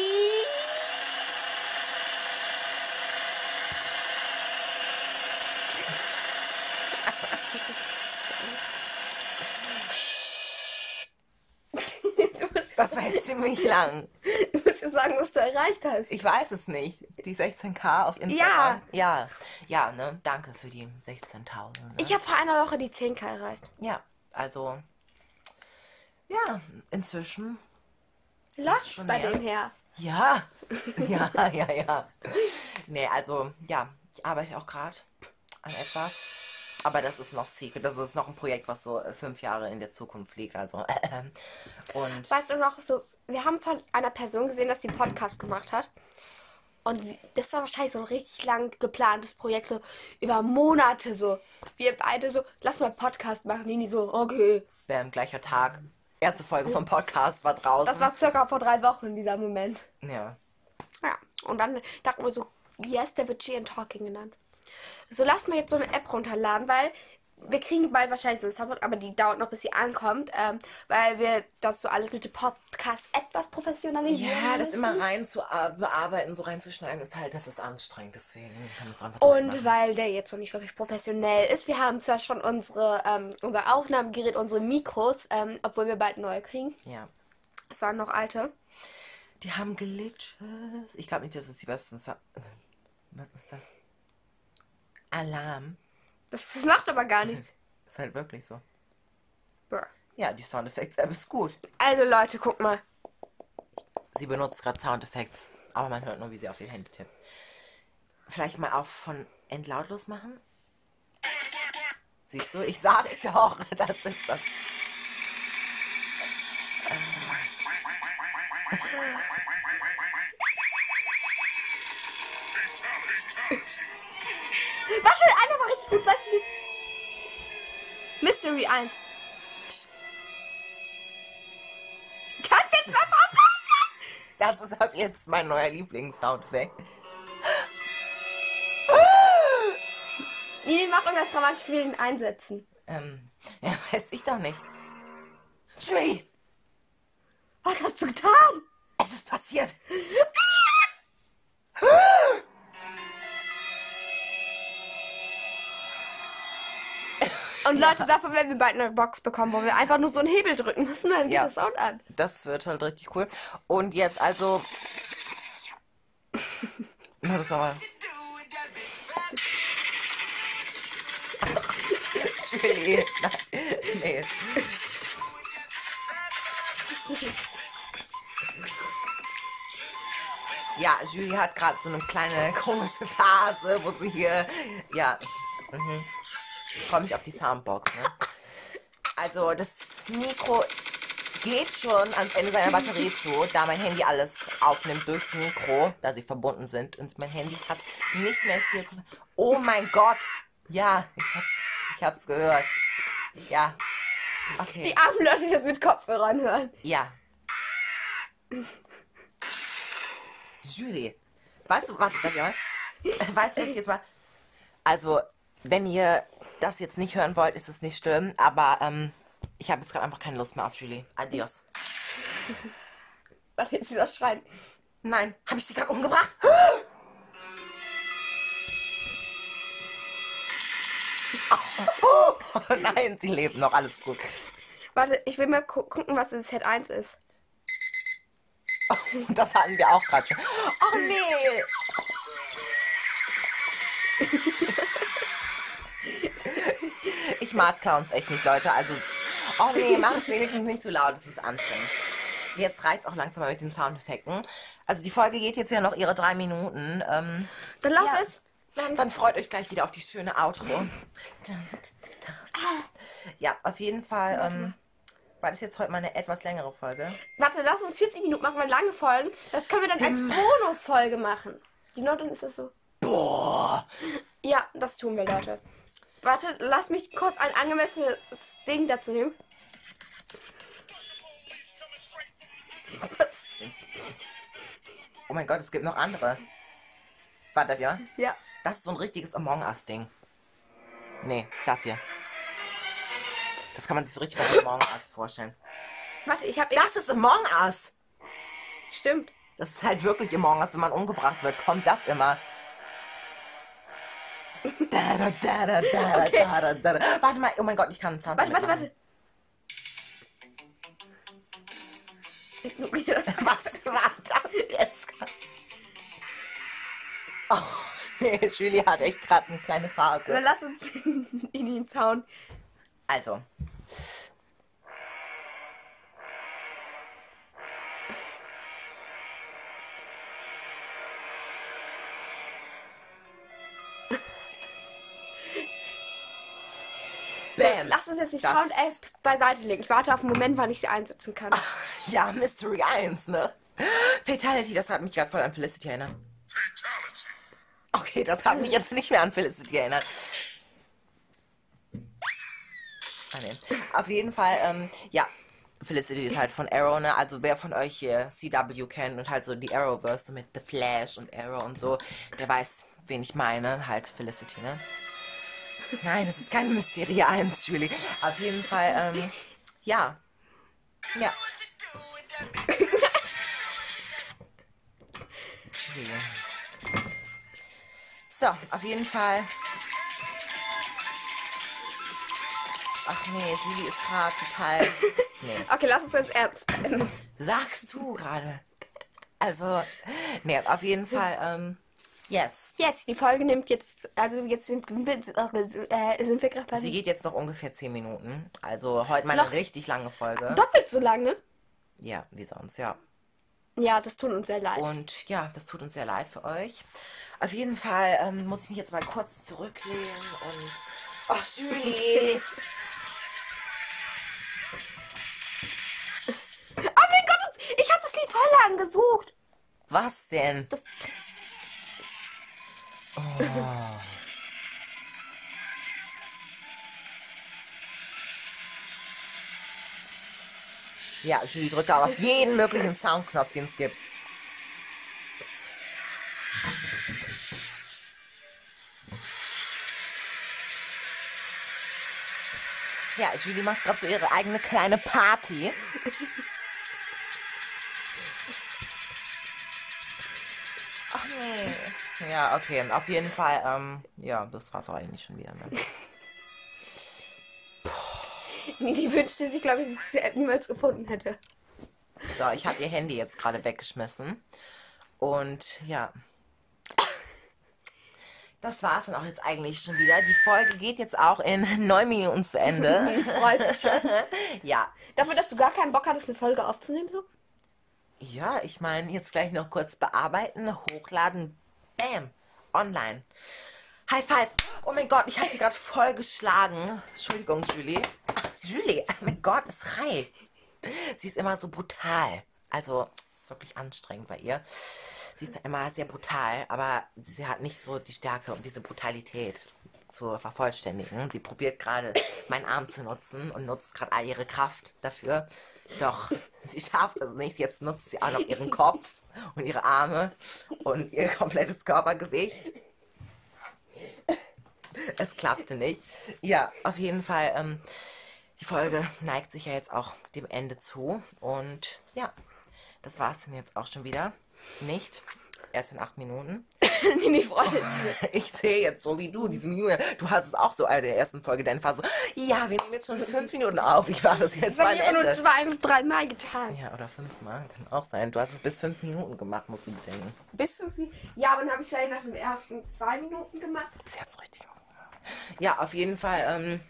Das war jetzt ziemlich lang. du musst du sagen, was du erreicht hast. Ich weiß es nicht. Die 16k auf Instagram. Ja. Ja, ne? Danke für die 16.000. Ne? Ich habe vor einer Woche die 10k erreicht. Ja, also. Ja, inzwischen. Läuft's bei mehr. dem her. Ja. Ja, ja, ja. Nee, also, ja, ich arbeite auch gerade an etwas. Aber das ist noch Secret. Das ist noch ein Projekt, was so äh, fünf Jahre in der Zukunft liegt. Also, und. Weißt du noch, so, wir haben von einer Person gesehen, dass sie einen Podcast gemacht hat. Und das war wahrscheinlich so ein richtig lang geplantes Projekt, so über Monate so. Wir beide so, lass mal Podcast machen. Nini so, okay. Bam, gleicher Tag. Erste Folge vom Podcast war draußen. Das war circa vor drei Wochen, dieser Moment. Ja. Ja, und dann dachten wir so, yes, der wird GN Talking genannt. So, lass mal jetzt so eine App runterladen, weil wir kriegen bald wahrscheinlich so ein Soundboard, aber die dauert noch, bis sie ankommt, ähm, weil wir das so alles mit dem Podcast etwas professionalisieren Ja, das müssen. immer rein zu ar- bearbeiten, so reinzuschneiden, ist halt, das ist anstrengend. Deswegen kann es einfach Und weil der jetzt noch nicht wirklich professionell ist, wir haben zwar schon unsere, ähm, unser Aufnahmegerät, unsere Mikros, ähm, obwohl wir bald neue kriegen. Ja. Es waren noch alte. Die haben Glitches. Ich glaube nicht, dass es die besten. Sa Was ist das? Alarm. Das, das macht aber gar nichts. Ist halt wirklich so. Bruh. Ja, die Soundeffekts-App ist gut. Also Leute, guck mal. Sie benutzt gerade Soundeffekts, aber man hört nur, wie sie auf ihr Handy tippt. Vielleicht mal auf von entlautlos machen? Siehst du, ich sag doch, das ist das. Gut, weißt du wie? Mystery 1. Kannst jetzt mal verpassen? Das ist ab jetzt mein neuer Lieblings-Soundeffekt. Nee, mach irgendwas dramatisch will ihn einsetzen. Ähm, ja, weiß ich doch nicht. Julie, Was hast du getan? es ist passiert. Und Leute, davon werden wir bald eine Box bekommen, wo wir einfach nur so einen Hebel drücken müssen, dann geht Ja. das Sound an. Das wird halt richtig cool. Und jetzt also. Na, das nochmal. Julie, nein. Nee. Ja, Julie hat gerade so eine kleine komische Phase, wo sie hier. Ja. Mhm. Ich freue mich auf die Soundbox, ne? Also, das Mikro geht schon ans Ende seiner Batterie zu, da mein Handy alles aufnimmt durchs Mikro, da sie verbunden sind. Und mein Handy hat nicht mehr viel. Oh mein Gott! Ja, ich hab's, ich hab's gehört. Ja. Okay. Die armen Leute, die das mit Kopfhörern hören. Ja. Julie, weißt du, warte, warte, warte. Weißt du, was ich jetzt mal. Also, wenn ihr das jetzt nicht hören wollt, ist es nicht schlimm, aber ähm, ich habe jetzt gerade einfach keine Lust mehr auf Julie. Adios. Was jetzt dieser Schreien? Nein, habe ich sie gerade umgebracht? Oh, nein, sie lebt noch, alles gut. Warte, ich will mal gu gucken, was das Set 1 ist. Das hatten wir auch gerade schon. Oh nee. Ich mag Clowns echt nicht, Leute. Also, oh nee, mach es wenigstens nicht so laut. Das ist anstrengend. Jetzt reizt auch langsam mal mit den Soundeffekten. Also die Folge geht jetzt ja noch ihre drei Minuten. Ähm, Dann lass Ja. es. Dann, dann freut euch gleich wieder auf die schöne Outro. Ja, auf jeden Fall. Ähm, war das jetzt heute mal eine etwas längere Folge? warte, lass uns 40 Minuten machen, weil lange Folgen. Das können wir dann als Bonusfolge machen. Die Not dann ist das so. Boah. Ja, das tun wir, Leute. Warte, lass mich kurz ein angemessenes Ding dazu nehmen. Was? Oh mein Gott, es gibt noch andere. Warte, ja? Ja. Das ist so ein richtiges Among Us-Ding. Nee, das hier. Das kann man sich so richtig bei Among Us vorstellen. Warte, ich habe. Das ist Among Us! Stimmt. Das ist halt wirklich Among Us, wenn man umgebracht wird, kommt das immer. Da, da, da, da, da, Okay. da, da, da, da. Warte mal, oh mein Gott, ich kann einen Sound Warte, warte, warte. Ignoriere das. Was war das jetzt? Oh, nee, Julie hat echt gerade eine kleine Dann Phase. lass uns in, in den Zaun. Also. Bam. lass uns jetzt die Sound-Apps beiseite legen. Ich warte auf einen Moment, wann ich sie einsetzen kann. Ja, Mystery 1, ne? Fatality, das hat mich gerade voll an Felicity erinnert. Okay, das hat mich jetzt nicht mehr an Felicity erinnert. Ah, nee. Auf jeden Fall, ähm, ja, Felicity ist halt von Arrow, ne? Also wer von euch hier CW kennt und halt so die Arrowverse mit The Flash und Arrow und so, der weiß, wen ich meine. Halt Felicity, ne? Nein, das ist kein Mystery 1, Julie. Auf jeden Fall, ähm, ja. Ja. So, auf jeden Fall. Ach nee, Julie ist gerade total. Nee. Okay, lass uns jetzt ernst bleiben. Sagst du gerade? Also, nee, auf jeden Fall, ähm, yes. Yes, die Folge nimmt jetzt, also jetzt sind, äh, sind wir gerade bei Sie geht jetzt noch ungefähr 10 Minuten. Also heute mal eine richtig lange Folge. doppelt so lange. Ja, wie sonst, ja. Ja, das tut uns sehr leid. Und ja, das tut uns sehr leid für euch. Auf jeden Fall ähm, muss ich mich jetzt mal kurz zurücklehnen und. Ach, Julie! Oh mein Gott, ich habe das Lied voll lang gesucht. Was denn? Das, Ja, Julie drückt auch auf jeden möglichen Soundknopf, den es gibt. Ja, Julie macht gerade so ihre eigene kleine Party. Ja, okay. Auf jeden Fall, ähm, ja, das war's auch eigentlich schon wieder. Ne? die wünschte sich, glaube ich, dass sie niemals gefunden hätte. So, ich habe ihr Handy jetzt gerade weggeschmissen. Und ja. Das war's dann auch jetzt eigentlich schon wieder. Die Folge geht jetzt auch in neun Minuten zu Ende. Freut sich schon. ja. Dafür, dass du gar keinen Bock hattest, eine Folge aufzunehmen, so? Ja, ich meine, jetzt gleich noch kurz bearbeiten, hochladen. Bam. Online. High five. Oh mein Gott, ich habe sie gerade voll geschlagen. Entschuldigung, Julie. Ach, Julie, oh mein Gott, es reicht. Sie ist immer so brutal. Also, es ist wirklich anstrengend bei ihr. Sie ist immer sehr brutal, aber sie hat nicht so die Stärke, um diese Brutalität zu vervollständigen. Sie probiert gerade, meinen Arm zu nutzen und nutzt gerade all ihre Kraft dafür. Doch sie schafft es nicht. Jetzt nutzt sie auch noch ihren Kopf und ihre Arme und ihr komplettes Körpergewicht. Es klappte nicht. Ja, auf jeden Fall. Ähm, die Folge neigt sich ja jetzt auch dem Ende zu. Und ja, das war's dann jetzt auch schon wieder. Nicht. Erst in acht Minuten. nee, die Freundin. Ich sehe jetzt so wie du, diese Minute. Du hast es auch so in der ersten Folge. Deine Phase so, ja, wir nehmen jetzt schon fünf Minuten auf. Ich war das jetzt habe beim ich aber nur zwei, drei Mal getan. Ja, oder fünfmal. Kann auch sein. Du hast es bis fünf Minuten gemacht, musst du bedenken. Bis fünf Minuten. Ja, aber dann habe ich es ja nach den ersten zwei Minuten gemacht. Sie hat's richtig gemacht. Ja, auf jeden Fall, ähm,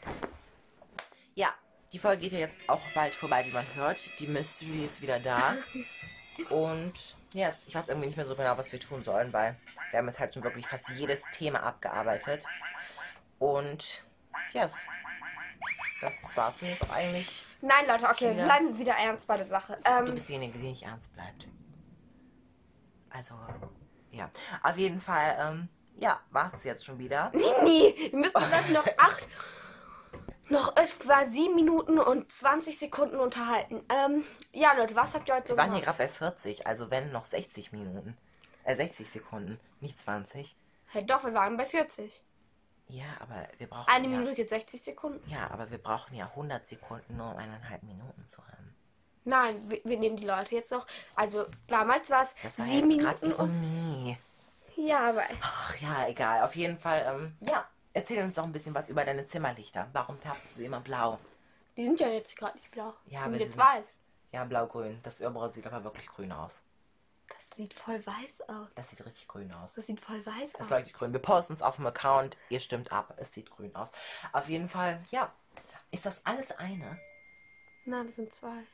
ja, die Folge geht ja jetzt auch bald vorbei, wie man hört. Die Mystery ist wieder da. Und, yes, ich weiß irgendwie nicht mehr so genau, was wir tun sollen, weil wir haben jetzt halt schon wirklich fast jedes Thema abgearbeitet. Und, yes, das war's dann jetzt auch eigentlich. Nein, Leute, okay, China. bleiben wir wieder ernst bei der Sache. Du Ähm, bist diejenige, die nicht ernst bleibt. Also, ja, auf jeden Fall, ähm, ja, war's es jetzt schon wieder. nee, nee, wir müssen gleich noch acht, noch etwa sieben Minuten und 20 Sekunden unterhalten. Ähm, ja, Leute, was habt ihr heute so Wir waren hier gerade bei 40, also wenn noch 60 Minuten. Äh, 60 Sekunden, nicht 20. Hey, doch, wir waren bei 40. Ja, aber wir brauchen. Eine ja, Minute geht 60 Sekunden. Ja, aber wir brauchen ja 100 Sekunden, nur um eineinhalb Minuten zu haben. Nein, wir, wir nehmen die Leute jetzt noch. Also, damals war es war sieben ja jetzt Minuten gerade und. Uni. Ja, aber. Ach ja, egal. Auf jeden Fall, ähm, ja. Erzähl uns doch ein bisschen was über deine Zimmerlichter. Warum färbst du sie immer blau? Die sind ja jetzt gerade nicht blau. Ja, aber jetzt sind- weiß. Ja, blau-grün. Das obere sieht aber wirklich grün aus. Das sieht voll weiß aus. Das sieht richtig grün aus. Das sieht voll weiß Es aus. leuchtet grün. Wir posten es auf dem Account. Ihr stimmt ab. Es sieht grün aus. Auf jeden Fall, ja. Ist das alles eine? Nein, das sind zwei.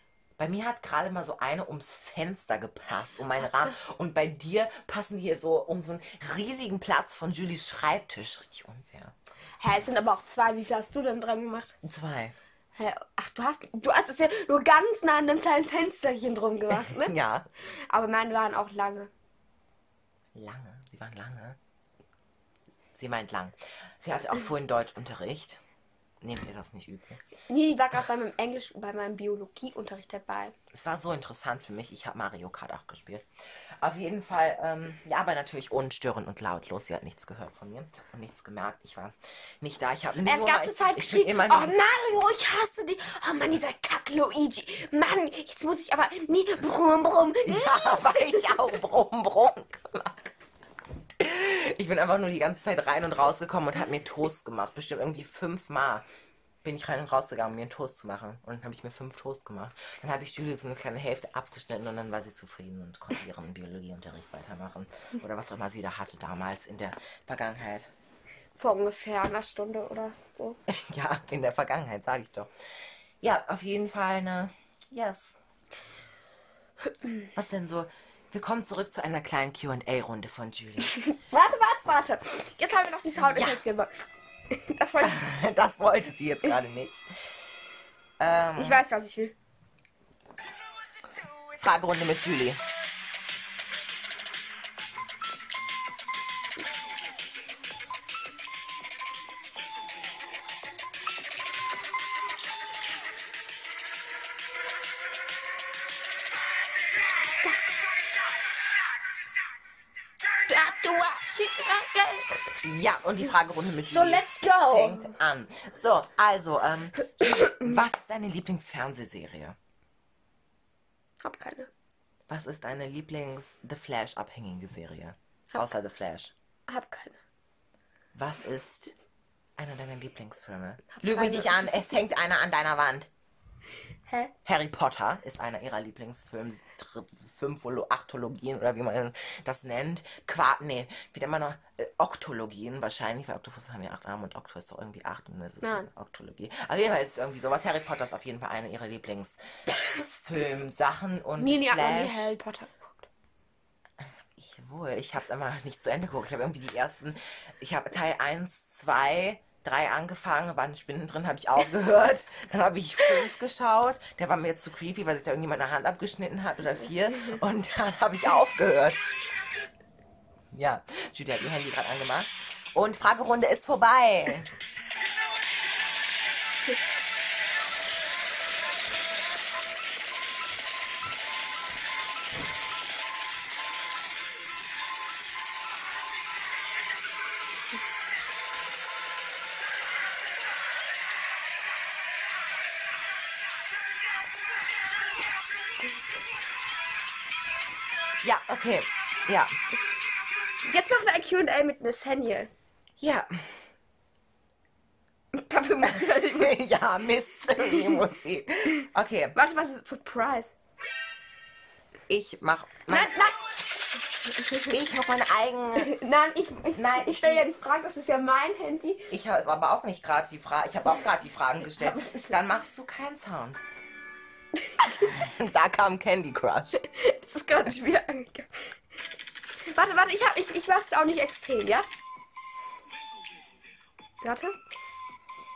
Bei mir hat gerade mal so eine ums Fenster gepasst, um meinen Rahmen. Und bei dir passen die hier so um so einen riesigen Platz von Julies Schreibtisch. Richtig unfair. Hä, es sind aber auch zwei. Wie viel hast du denn dran gemacht? Zwei. Hä? Ach, du hast, du hast es ja nur ganz nah an einem kleinen Fensterchen drum gemacht, ne? Ja. Aber meine waren auch lange. Lange. Sie waren lange. Sie meint lang. Sie hatte auch vorhin Deutschunterricht. Nehmt ihr das nicht übel? Nee, die war gerade bei meinem Englisch, bei meinem Biologieunterricht dabei. Es war so interessant für mich. Ich habe Mario Kart auch gespielt. Auf jeden Fall, ähm, ja, aber natürlich unstörend und lautlos. Sie hat nichts gehört von mir und nichts gemerkt. Ich war nicht da. Ich habe Er hat nur ganze Zeit ich geschrien, immer oh Mario, ich hasse dich. Oh Mann, dieser Kack Luigi. Mann, jetzt muss ich aber, nee, brumm, brumm. Ja, weil ich auch Brumm, Brumm gemacht. Ich bin einfach nur die ganze Zeit rein und rausgekommen und habe mir Toast gemacht. Bestimmt irgendwie fünfmal bin ich rein und rausgegangen, um mir einen Toast zu machen. Und dann habe ich mir fünf Toast gemacht. Dann habe ich Julie so eine kleine Hälfte abgeschnitten und dann war sie zufrieden und konnte ihren Biologieunterricht weitermachen. Oder was auch immer sie da hatte damals in der Vergangenheit. Vor ungefähr einer Stunde oder so. Ja, in der Vergangenheit, sage ich doch. Ja, auf jeden Fall eine Yes. Was denn so? Wir kommen zurück zu einer kleinen QA-Runde von Julie. Warte, warte, warte. Jetzt haben wir noch die Soundeffekte gemacht. Das war, Das wollte sie jetzt gerade nicht. ich weiß, was ich will. Fragerunde mit Julie. Und die Fragerunde mit So, Julie let's go. fängt an. So, also, ähm, was ist deine Lieblingsfernsehserie? Hab keine. Was ist deine Lieblings-The Flash-abhängige Serie? Außer The Flash. Hab keine. Was ist einer deiner Lieblingsfilme? Lüg mich keine. nicht an, es hängt einer an deiner Wand. Hä? Harry Potter ist einer ihrer Lieblingsfilme, Tri- Fünfolo, Achtologien oder wie man das nennt. Qua nee, wie nennt man noch? Äh, Oktologien wahrscheinlich, weil Oktopus haben ja acht Arme und Okto ist doch irgendwie acht und das ist Nein. eine Oktologie. Auf jeden Fall ist es irgendwie sowas. Harry Potter ist auf jeden Fall eine ihrer Lieblingsfilmsachen und Nini hat noch nie Flash. Harry Potter geguckt. Ich wohl, ich habe es einmal nicht zu Ende geguckt. Ich habe irgendwie die ersten, ich habe Teil 1, 2, 3 angefangen, waren Spinnen drin, habe ich aufgehört. Dann habe ich 5 geschaut. Der war mir jetzt zu creepy, weil sich da irgendjemand eine Hand abgeschnitten hat oder 4. Und dann habe ich aufgehört. Ja, Julia hat ihr Handy gerade angemacht. Und Fragerunde ist vorbei. mit Nathaniel. Ja. Dafür muss ich halt ja, Mystery-Musik. Okay, Warte, was ist Surprise? ich mach. Mein, Nein, nein, ich mach meine eigene. nein, ich, ich, Nein, ich stelle ja die Frage, das ist ja mein Handy. Ich habe aber auch nicht gerade die Frage. Ich habe auch gerade die Fragen gestellt. Dann machst du keinen Sound. da kam Candy Crush. Das ist gerade schwer angegangen. Warte, warte, ich, hab, ich, ich mach's auch nicht extrem, ja? Warte.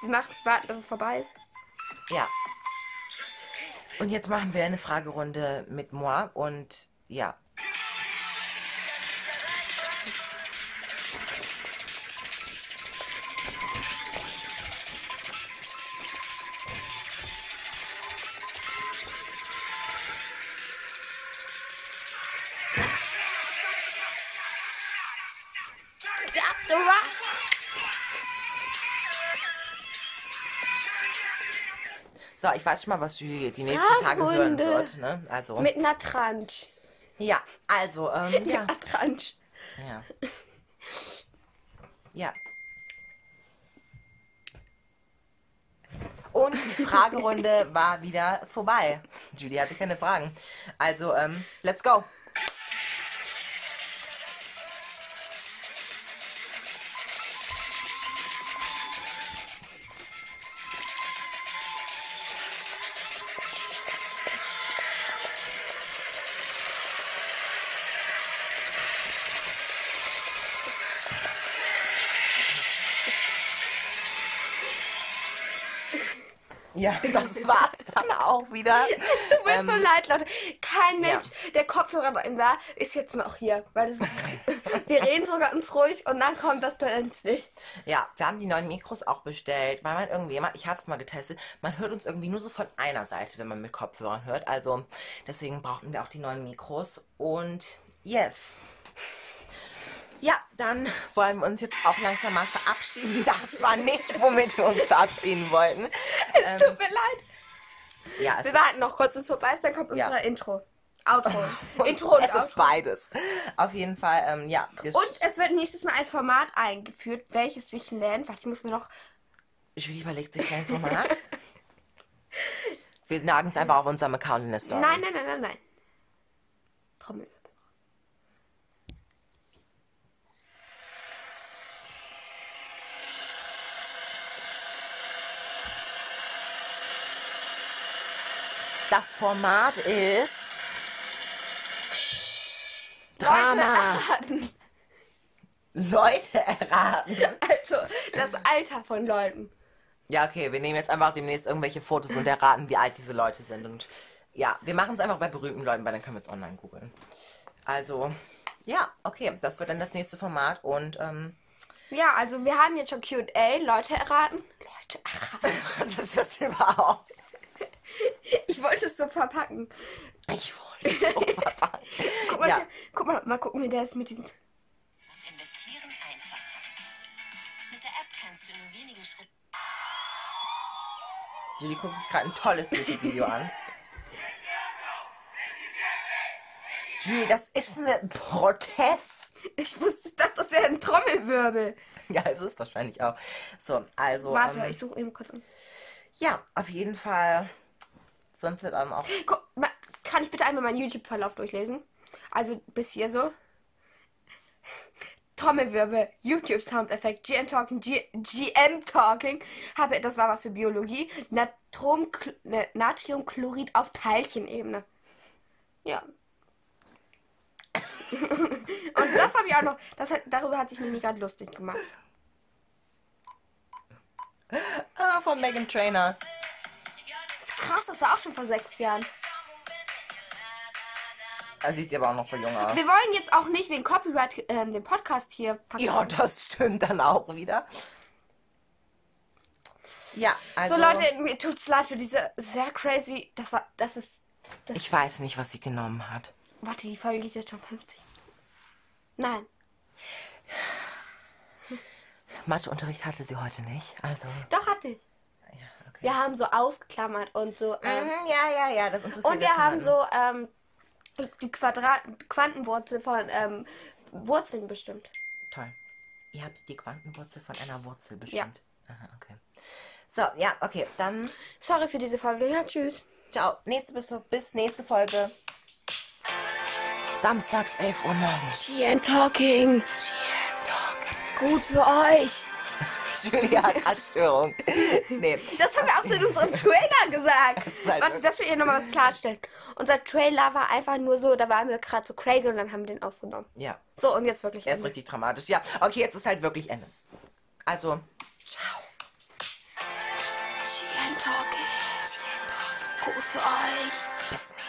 Wir machen, warten, bis es vorbei ist. Ja. Und jetzt machen wir eine Fragerunde mit moi und ja. Weiß schon mal, was Julie die nächsten Tage hören wird. Ne? Also, Mit einer Tranche. ja, also, ähm, Mit ja. einer Tranche. Ja. Ja. Und die Fragerunde war wieder vorbei. Julie hatte keine Fragen. Also, ähm, let's go. Ja, das war's dann auch wieder. Es tut mir Ähm, so leid, Leute. Kein ja. Mensch, der Kopfhörer bei ihm war, ist jetzt noch hier. Weil das, wir reden so ganz ruhig und dann kommt das plötzlich. Ja, wir haben die neuen Mikros auch bestellt, weil man irgendwie immer, ich habe es mal getestet, man hört uns irgendwie nur so von einer Seite, wenn man mit Kopfhörern hört. Also deswegen brauchten wir auch die neuen Mikros. Und yes. Ja, dann wollen wir uns jetzt auch langsam mal verabschieden. Das war nicht, womit wir uns verabschieden wollten. Es tut mir leid. Ja, Wir ist, warten noch kurz, bis es vorbei ist, dann kommt Ja. unser Intro. Outro. Intro und es ist Outro. beides. Auf jeden Fall, ähm, ja. Und es wird nächstes Mal ein Format eingeführt, welches sich nennt, ich muss mir noch, Julie überlegt sich kein Format. Wir nagen es einfach auf unserem Account in der Story. nein, nein, nein, nein, nein. Trommel. Das Format ist Drama. Leute, Leute erraten. Also, das Alter von Leuten. Ja, okay, wir nehmen jetzt einfach demnächst irgendwelche Fotos und erraten, wie alt diese Leute sind. Und ja, wir machen es einfach bei berühmten Leuten, weil dann können wir es online googeln. Also, ja, okay, das wird dann das nächste Format und ähm, Ja, also wir haben jetzt schon Q&A, Leute erraten. Leute erraten. was ist das überhaupt? Ich wollte es so verpacken. Ich wollte es so verpacken. Guck mal, Ja. der, guck mal, mal gucken, wie der ist mit diesen... Investieren einfach. Mit der App kannst du nur wenigen Schritten Julie guckt sich gerade ein tolles YouTube-Video an. Julie, das ist ein Protest. Ich wusste, dass das wäre ein Trommelwirbel. Ja, es ist wahrscheinlich auch. So, also. Warte, ähm, ich suche eben kurz. um. ja, auf jeden Fall. Sonst wird dann auch. Guck, kann ich bitte einmal meinen YouTube-Verlauf durchlesen? Also bis hier so. Trommelwirbel, YouTube Soundeffekt, GM Talking, G GM Talking, habe das war was für Biologie, Natrom, ne, Natriumchlorid auf Teilchenebene. Ja. Und das habe ich auch noch, das darüber hat sich Nini gerade lustig gemacht. Ah, von Megan Trainer. Krass, das war auch schon vor sechs Jahren. Da sieht sie aber auch noch für jung aus. Wir wollen jetzt auch nicht wegen Copyright ähm, den Podcast hier Ja, das stimmt dann auch wieder. Ja, also. So Leute, mir tut's leid für diese sehr crazy. Das war, das ist. Das, Ich weiß nicht, was sie genommen hat. warte, die Folge geht jetzt schon 50. Nein. Matheunterricht hatte sie heute nicht. Also. Doch hatte ich. Ja. Wir haben so ausgeklammert und so. Ähm, Mhm, ja, ja, ja, das interessiert und wir haben so ähm, die Quadrat Quantenwurzel von ähm, Wurzeln bestimmt. Toll. Ihr habt die Quantenwurzel von einer Wurzel bestimmt. Aha, okay. So, ja, okay. Dann Sorry für diese Folge. Ja, tschüss. ciao. Nächste bis, bis nächste Folge. Samstags 11 Uhr morgens. GN Talking. Gut für euch. Julia hat gerade Störung. nee. Das haben wir auch so in unserem Trailer gesagt. halt Warte, das will ich nochmal was klarstellen. Unser Trailer war einfach nur so, da waren wir gerade so crazy und dann haben wir den aufgenommen. Ja, So, und jetzt wirklich. er ist Ende. richtig dramatisch. Ja, okay, jetzt ist halt wirklich Ende. Also, ciao. GN Talking. Gut für euch. Bis nächstes